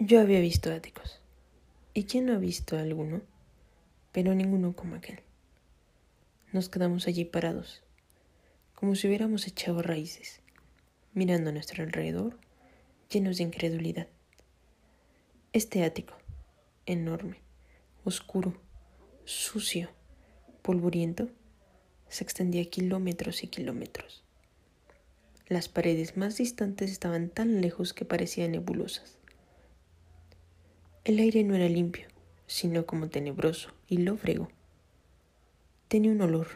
Yo había visto áticos. ¿Y quién no ha visto alguno? Pero ninguno como aquel. Nos quedamos allí parados, como si hubiéramos echado raíces, mirando a nuestro alrededor, llenos de incredulidad. Este ático, enorme, oscuro, sucio, polvoriento, se extendía kilómetros y kilómetros. Las paredes más distantes estaban tan lejos que parecían nebulosas. El aire no era limpio, sino como tenebroso y lóbrego. Tenía un olor,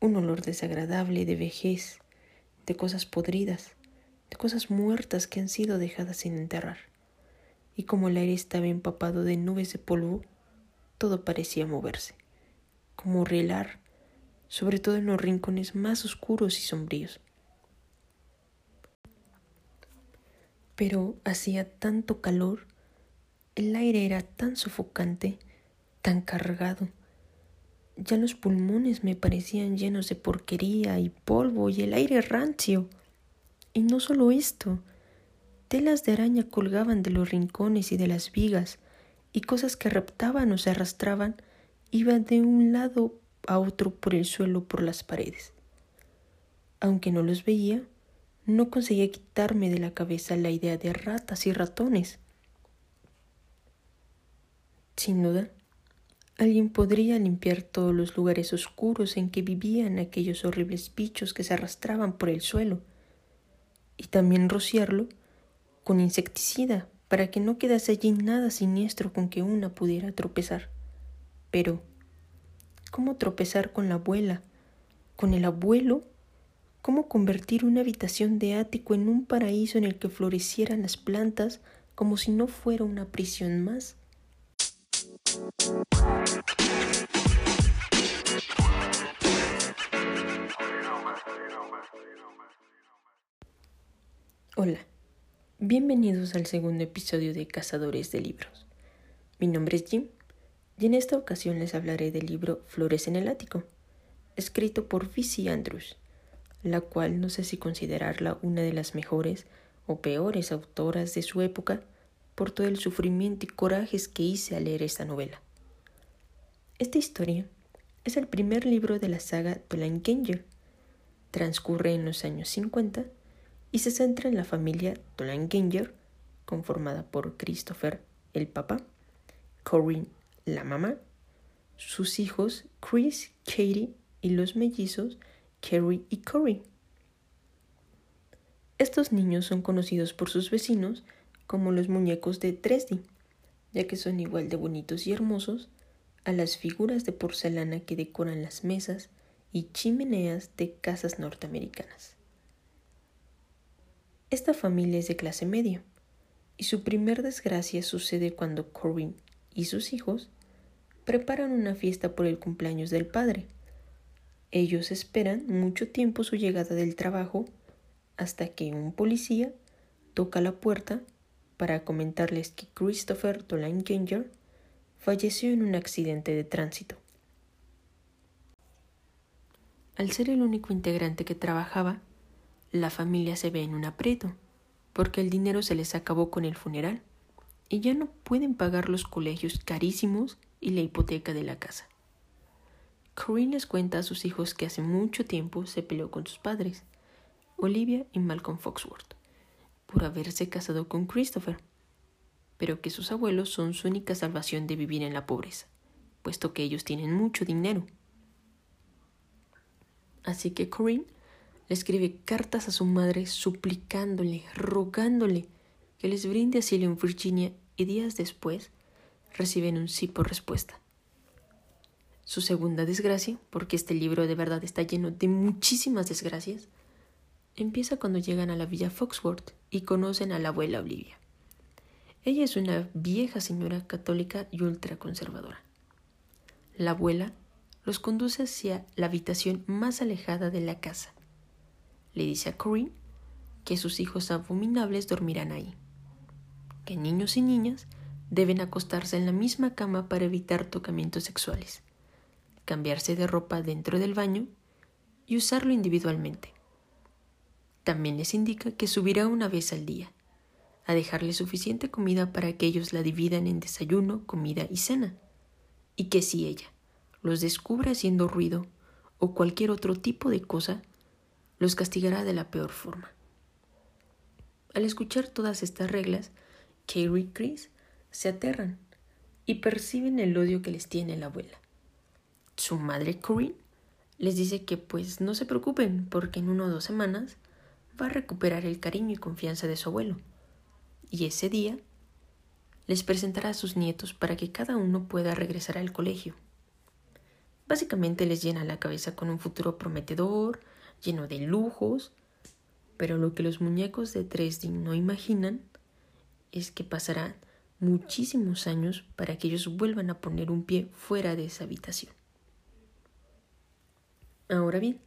un olor desagradable de vejez, de cosas podridas, de cosas muertas que han sido dejadas sin enterrar. Y como el aire estaba empapado de nubes de polvo, todo parecía moverse, como rilar, sobre todo en los rincones más oscuros y sombríos. Pero hacía tanto calor el aire era tan sofocante, tan cargado. Ya los pulmones me parecían llenos de porquería y polvo y el aire rancio. Y no solo esto, telas de araña colgaban de los rincones y de las vigas, y cosas que reptaban o se arrastraban iban de un lado a otro por el suelo por las paredes. Aunque no los veía, no conseguía quitarme de la cabeza la idea de ratas y ratones. Sin duda, alguien podría limpiar todos los lugares oscuros en que vivían aquellos horribles bichos que se arrastraban por el suelo, y también rociarlo con insecticida para que no quedase allí nada siniestro con que una pudiera tropezar. Pero, ¿cómo tropezar con la abuela? ¿Con el abuelo? ¿Cómo convertir una habitación de ático en un paraíso en el que florecieran las plantas como si no fuera una prisión más? Hola, bienvenidos al segundo episodio de Cazadores de Libros. Mi nombre es Jim y en esta ocasión les hablaré del libro Flores en el Ático, escrito por V.C. Andrews, la cual no sé si considerarla una de las mejores o peores autoras de su época por todo el sufrimiento y corajes que hice al leer esta novela. Esta historia es el primer libro de la saga Ganger. Transcurre en los años 50 y se centra en la familia Ganger, conformada por Christopher, el papá, Corinne, la mamá, sus hijos Chris, Katie y los mellizos Kerry y Corey. Estos niños son conocidos por sus vecinos como los muñecos de 3D, ya que son igual de bonitos y hermosos a las figuras de porcelana que decoran las mesas y chimeneas de casas norteamericanas. Esta familia es de clase media, y su primer desgracia sucede cuando Corinne y sus hijos preparan una fiesta por el cumpleaños del padre. Ellos esperan mucho tiempo su llegada del trabajo hasta que un policía toca la puerta para comentarles que Christopher Dolan Ginger falleció en un accidente de tránsito. Al ser el único integrante que trabajaba, la familia se ve en un aprieto, porque el dinero se les acabó con el funeral y ya no pueden pagar los colegios carísimos y la hipoteca de la casa. Corinne les cuenta a sus hijos que hace mucho tiempo se peleó con sus padres, Olivia y Malcolm Foxworth, por haberse casado con Christopher, pero que sus abuelos son su única salvación de vivir en la pobreza, puesto que ellos tienen mucho dinero. Así que Corinne le escribe cartas a su madre suplicándole, rogándole que les brinde asilo en Virginia y días después reciben un sí por respuesta. Su segunda desgracia, porque este libro de verdad está lleno de muchísimas desgracias, empieza cuando llegan a la villa Foxworth y conocen a la abuela Olivia. Ella es una vieja señora católica y ultraconservadora. La abuela los conduce hacia la habitación más alejada de la casa. Le dice a Corinne que sus hijos abominables dormirán ahí, que niños y niñas deben acostarse en la misma cama para evitar tocamientos sexuales, cambiarse de ropa dentro del baño y usarlo individualmente. También les indica que subirá una vez al día, a dejarle suficiente comida para que ellos la dividan en desayuno, comida y cena, y que si ella los descubre haciendo ruido o cualquier otro tipo de cosa, los castigará de la peor forma. Al escuchar todas estas reglas, Carrie y Chris se aterran y perciben el odio que les tiene la abuela. Su madre Corinne les dice que pues no se preocupen porque en una o dos semanas a recuperar el cariño y confianza de su abuelo. Y ese día les presentará a sus nietos para que cada uno pueda regresar al colegio. Básicamente les llena la cabeza con un futuro prometedor, lleno de lujos, pero lo que los muñecos de 3D no imaginan es que pasarán muchísimos años para que ellos vuelvan a poner un pie fuera de esa habitación. Ahora bien,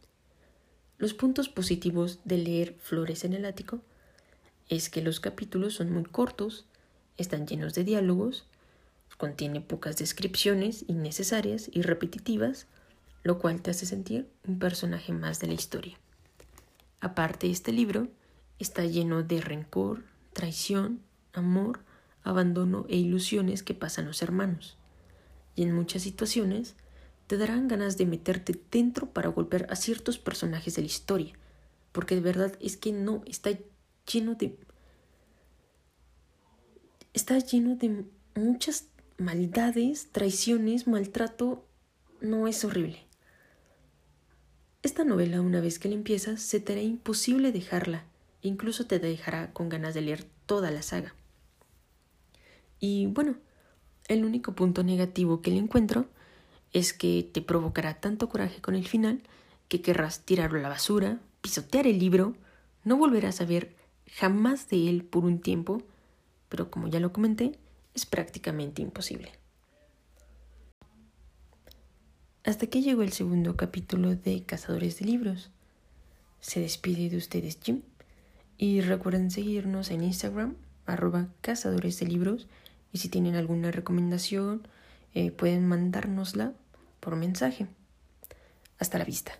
los puntos positivos de leer Flores en el ático es que los capítulos son muy cortos, están llenos de diálogos, contiene pocas descripciones innecesarias y repetitivas, lo cual te hace sentir un personaje más de la historia. Aparte, este libro está lleno de rencor, traición, amor, abandono e ilusiones que pasan los hermanos. Y en muchas situaciones te darán ganas de meterte dentro para golpear a ciertos personajes de la historia, porque de verdad es que no, está lleno de... Está lleno de muchas maldades, traiciones, maltrato, no es horrible. Esta novela, una vez que la empiezas, se te hará imposible dejarla, e incluso te dejará con ganas de leer toda la saga. Y bueno, el único punto negativo que le encuentro es que te provocará tanto coraje con el final que querrás tirarlo a la basura, pisotear el libro, no volverás a ver jamás de él por un tiempo, pero como ya lo comenté, es prácticamente imposible. Hasta que llegó el segundo capítulo de Cazadores de Libros. Se despide de ustedes Jim y recuerden seguirnos en Instagram arroba Cazadores de Libros y si tienen alguna recomendación eh, pueden mandárnosla por mensaje. Hasta la vista.